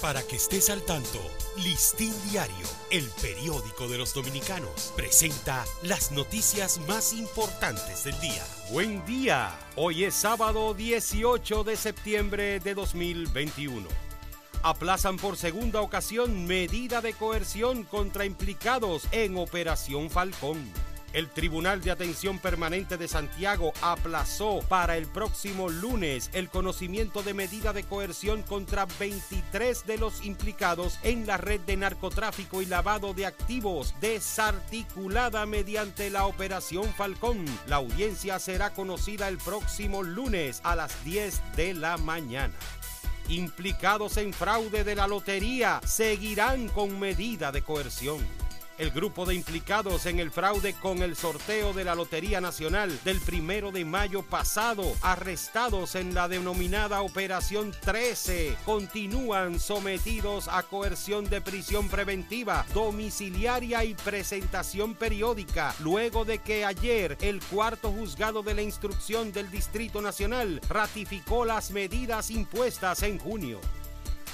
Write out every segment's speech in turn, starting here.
Para que estés al tanto, Listín Diario, el periódico de los dominicanos, presenta las noticias más importantes del día. Buen día, hoy es sábado 18 de septiembre de 2021. Aplazan por segunda ocasión medida de coerción contra implicados en Operación Falcón. El Tribunal de Atención Permanente de Santiago aplazó para el próximo lunes el conocimiento de medida de coerción contra 23 de los implicados en la red de narcotráfico y lavado de activos desarticulada mediante la Operación Falcón. La audiencia será conocida el próximo lunes a las 10 de la mañana implicados en fraude de la lotería seguirán con medida de coerción el grupo de implicados en el fraude con el sorteo de la Lotería Nacional del primero de mayo pasado, arrestados en la denominada Operación 13, continúan sometidos a coerción de prisión preventiva, domiciliaria y presentación periódica, luego de que ayer el cuarto juzgado de la instrucción del Distrito Nacional ratificó las medidas impuestas en junio.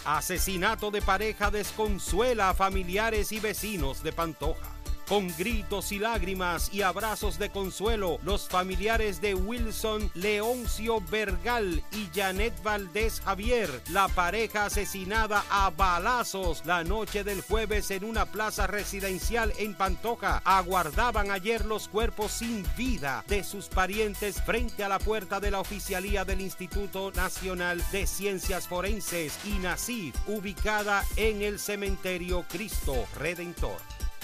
Asesinato de pareja desconsuela a familiares y vecinos de Pantoja. Con gritos y lágrimas y abrazos de consuelo, los familiares de Wilson Leoncio Bergal y Janet Valdés Javier, la pareja asesinada a balazos la noche del jueves en una plaza residencial en Pantoja, aguardaban ayer los cuerpos sin vida de sus parientes frente a la puerta de la oficialía del Instituto Nacional de Ciencias Forenses, INACIF, ubicada en el cementerio Cristo Redentor.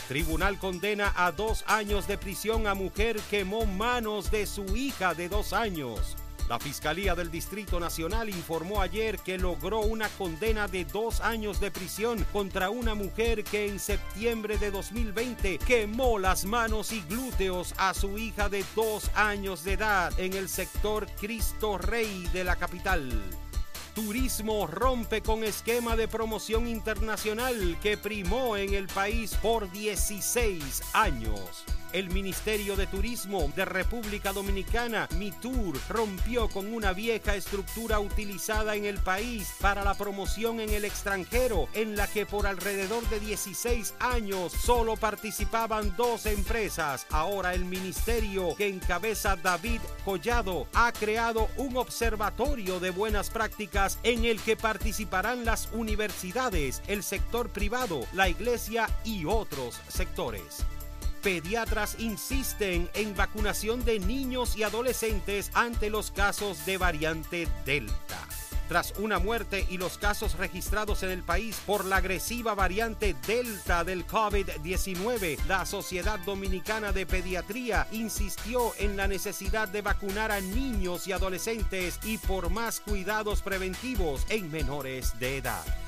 Tribunal condena a dos años de prisión a mujer quemó manos de su hija de dos años. La Fiscalía del Distrito Nacional informó ayer que logró una condena de dos años de prisión contra una mujer que en septiembre de 2020 quemó las manos y glúteos a su hija de dos años de edad en el sector Cristo Rey de la capital. Turismo rompe con esquema de promoción internacional que primó en el país por 16 años. El Ministerio de Turismo de República Dominicana, MITUR, rompió con una vieja estructura utilizada en el país para la promoción en el extranjero, en la que por alrededor de 16 años solo participaban dos empresas. Ahora el ministerio que encabeza David Collado ha creado un observatorio de buenas prácticas en el que participarán las universidades, el sector privado, la iglesia y otros sectores. Pediatras insisten en vacunación de niños y adolescentes ante los casos de variante Delta. Tras una muerte y los casos registrados en el país por la agresiva variante Delta del COVID-19, la Sociedad Dominicana de Pediatría insistió en la necesidad de vacunar a niños y adolescentes y por más cuidados preventivos en menores de edad.